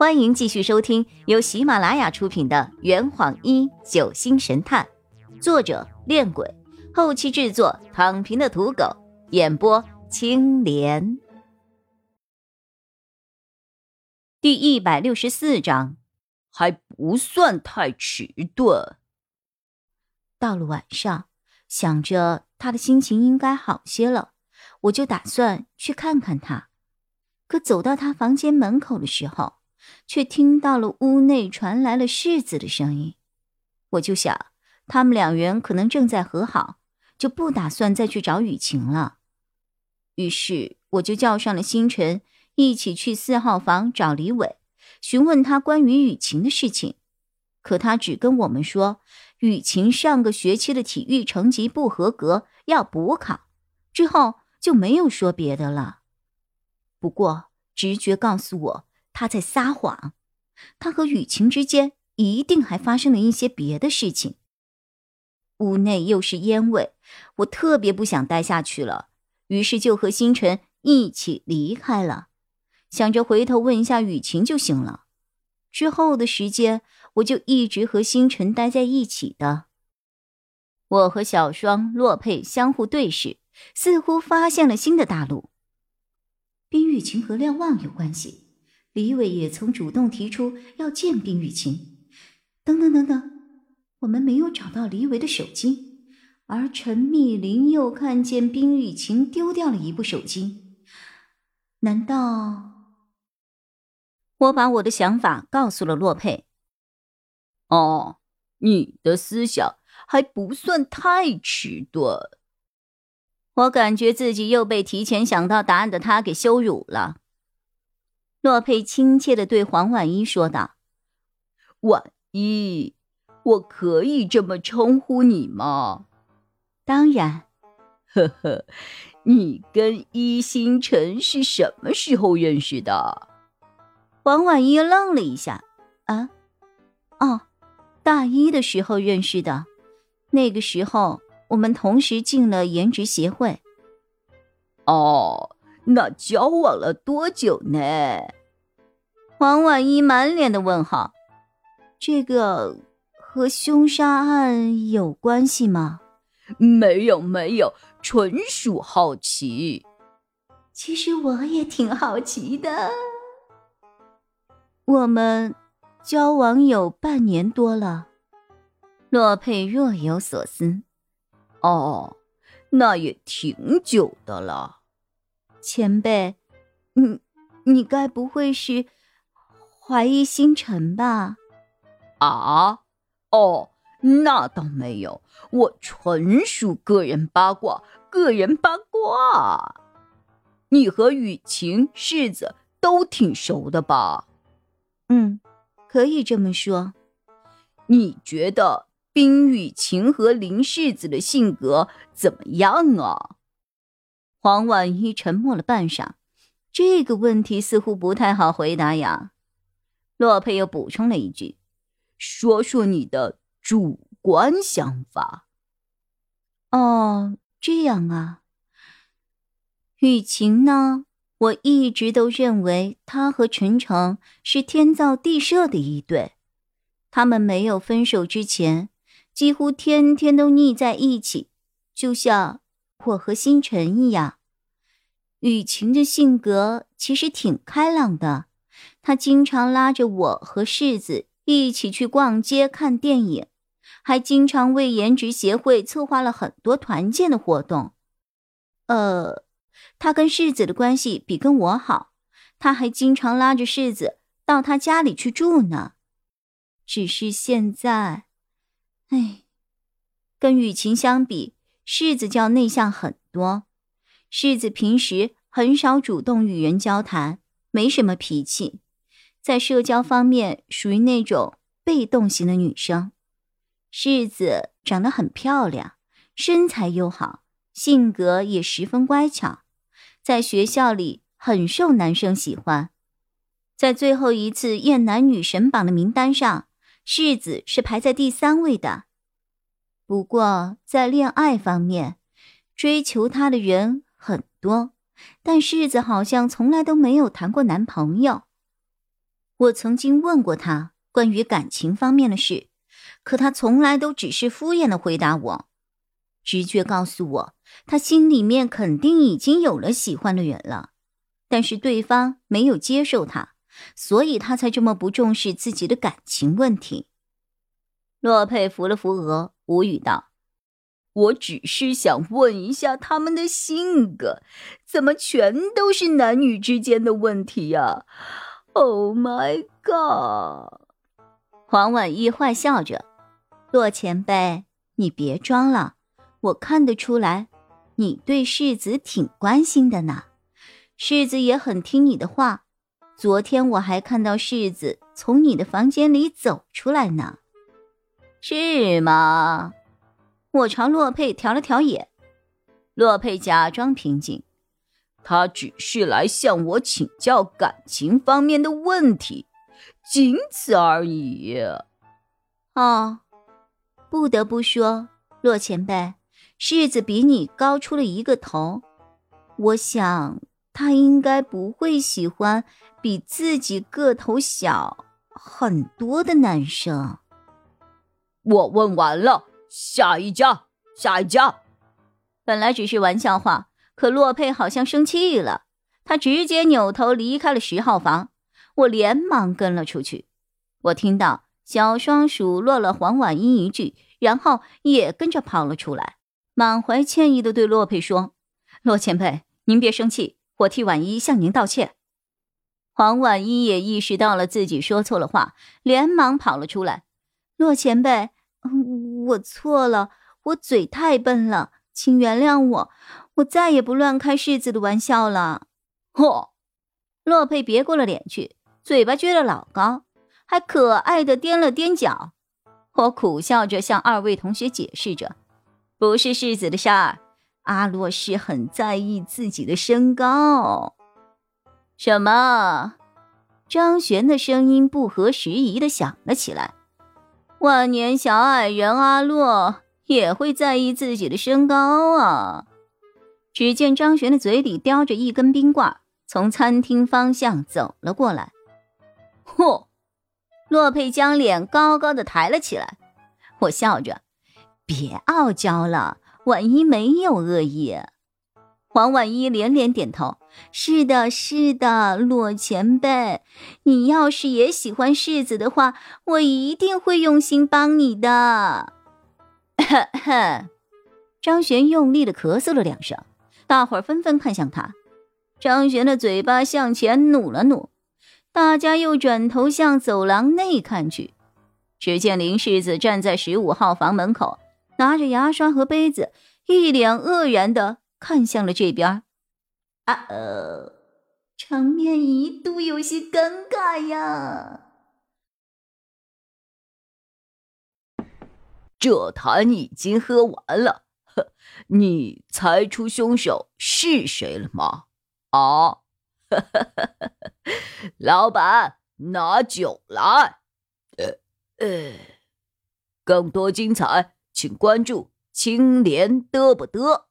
欢迎继续收听由喜马拉雅出品的《圆谎一九星神探》，作者：恋鬼，后期制作：躺平的土狗，演播：青莲。第一百六十四章，还不算太迟钝。到了晚上，想着他的心情应该好些了，我就打算去看看他。可走到他房间门口的时候，却听到了屋内传来了世子的声音，我就想他们两人可能正在和好，就不打算再去找雨晴了。于是我就叫上了星辰，一起去四号房找李伟，询问他关于雨晴的事情。可他只跟我们说，雨晴上个学期的体育成绩不合格，要补考，之后就没有说别的了。不过直觉告诉我。他在撒谎，他和雨晴之间一定还发生了一些别的事情。屋内又是烟味，我特别不想待下去了，于是就和星辰一起离开了，想着回头问一下雨晴就行了。之后的时间，我就一直和星辰待在一起的。我和小双、洛佩相互对视，似乎发现了新的大陆。冰雨晴和廖望有关系。李伟也曾主动提出要见冰雨晴，等等等等，我们没有找到李伟的手机，而陈密林又看见冰雨晴丢掉了一部手机，难道？我把我的想法告诉了洛佩。哦，你的思想还不算太迟钝。我感觉自己又被提前想到答案的他给羞辱了。洛佩亲切的对黄婉一说道：“婉一，我可以这么称呼你吗？”“当然。”“呵呵，你跟一星辰是什么时候认识的？”黄婉一愣了一下，“啊，哦，大一的时候认识的。那个时候我们同时进了颜值协会。”“哦。”那交往了多久呢？黄婉一满脸的问号。这个和凶杀案有关系吗？没有，没有，纯属好奇。其实我也挺好奇的。我们交往有半年多了。洛佩若有所思。哦，那也挺久的了。前辈，你你该不会是怀疑星辰吧？啊？哦，那倒没有，我纯属个人八卦，个人八卦。你和雨晴、世子都挺熟的吧？嗯，可以这么说。你觉得冰雨晴和林世子的性格怎么样啊？黄婉一沉默了半晌，这个问题似乎不太好回答呀。洛佩又补充了一句：“说说你的主观想法。”哦，这样啊。雨晴呢？我一直都认为他和陈诚是天造地设的一对。他们没有分手之前，几乎天天都腻在一起，就像……我和星辰一样，雨晴的性格其实挺开朗的。她经常拉着我和世子一起去逛街、看电影，还经常为颜值协会策划了很多团建的活动。呃，她跟世子的关系比跟我好，她还经常拉着世子到他家里去住呢。只是现在，哎，跟雨晴相比。世子较内向很多，世子平时很少主动与人交谈，没什么脾气，在社交方面属于那种被动型的女生。世子长得很漂亮，身材又好，性格也十分乖巧，在学校里很受男生喜欢。在最后一次验男女神榜的名单上，世子是排在第三位的。不过，在恋爱方面，追求她的人很多，但世子好像从来都没有谈过男朋友。我曾经问过他关于感情方面的事，可他从来都只是敷衍的回答我。直觉告诉我，他心里面肯定已经有了喜欢的人了，但是对方没有接受他，所以他才这么不重视自己的感情问题。洛佩扶了扶额，无语道：“我只是想问一下他们的性格，怎么全都是男女之间的问题呀？”Oh my god！黄婉一坏笑着：“洛前辈，你别装了，我看得出来，你对世子挺关心的呢。世子也很听你的话，昨天我还看到世子从你的房间里走出来呢。”是吗？我朝洛佩调了调眼，洛佩假装平静，他只是来向我请教感情方面的问题，仅此而已。哦，不得不说，洛前辈，世子比你高出了一个头，我想他应该不会喜欢比自己个头小很多的男生。我问完了，下一家，下一家。本来只是玩笑话，可洛佩好像生气了，他直接扭头离开了十号房。我连忙跟了出去。我听到小双数落了黄婉英一句，然后也跟着跑了出来，满怀歉意的对洛佩说：“洛前辈，您别生气，我替婉一向您道歉。”黄婉一也意识到了自己说错了话，连忙跑了出来。洛前辈，我错了，我嘴太笨了，请原谅我，我再也不乱开世子的玩笑了。嚯！洛佩别过了脸去，嘴巴撅得老高，还可爱的踮了踮脚。我苦笑着向二位同学解释着：“不是世子的事儿，阿洛是很在意自己的身高。”什么？张璇的声音不合时宜的响了起来。万年小矮人阿洛也会在意自己的身高啊！只见张璇的嘴里叼着一根冰棍，从餐厅方向走了过来。嚯！洛佩将脸高高的抬了起来。我笑着：“别傲娇了，万一没有恶意。”黄婉一连连点头：“是的，是的，洛前辈，你要是也喜欢世子的话，我一定会用心帮你的。”，张璇用力的咳嗽了两声，大伙儿纷纷看向他。张璇的嘴巴向前努了努，大家又转头向走廊内看去，只见林世子站在十五号房门口，拿着牙刷和杯子，一脸愕然的。看向了这边，啊哦，场面一度有些尴尬呀。这坛已经喝完了，呵，你猜出凶手是谁了吗？啊，老板，拿酒来。呃呃，更多精彩，请关注青莲嘚不嘚。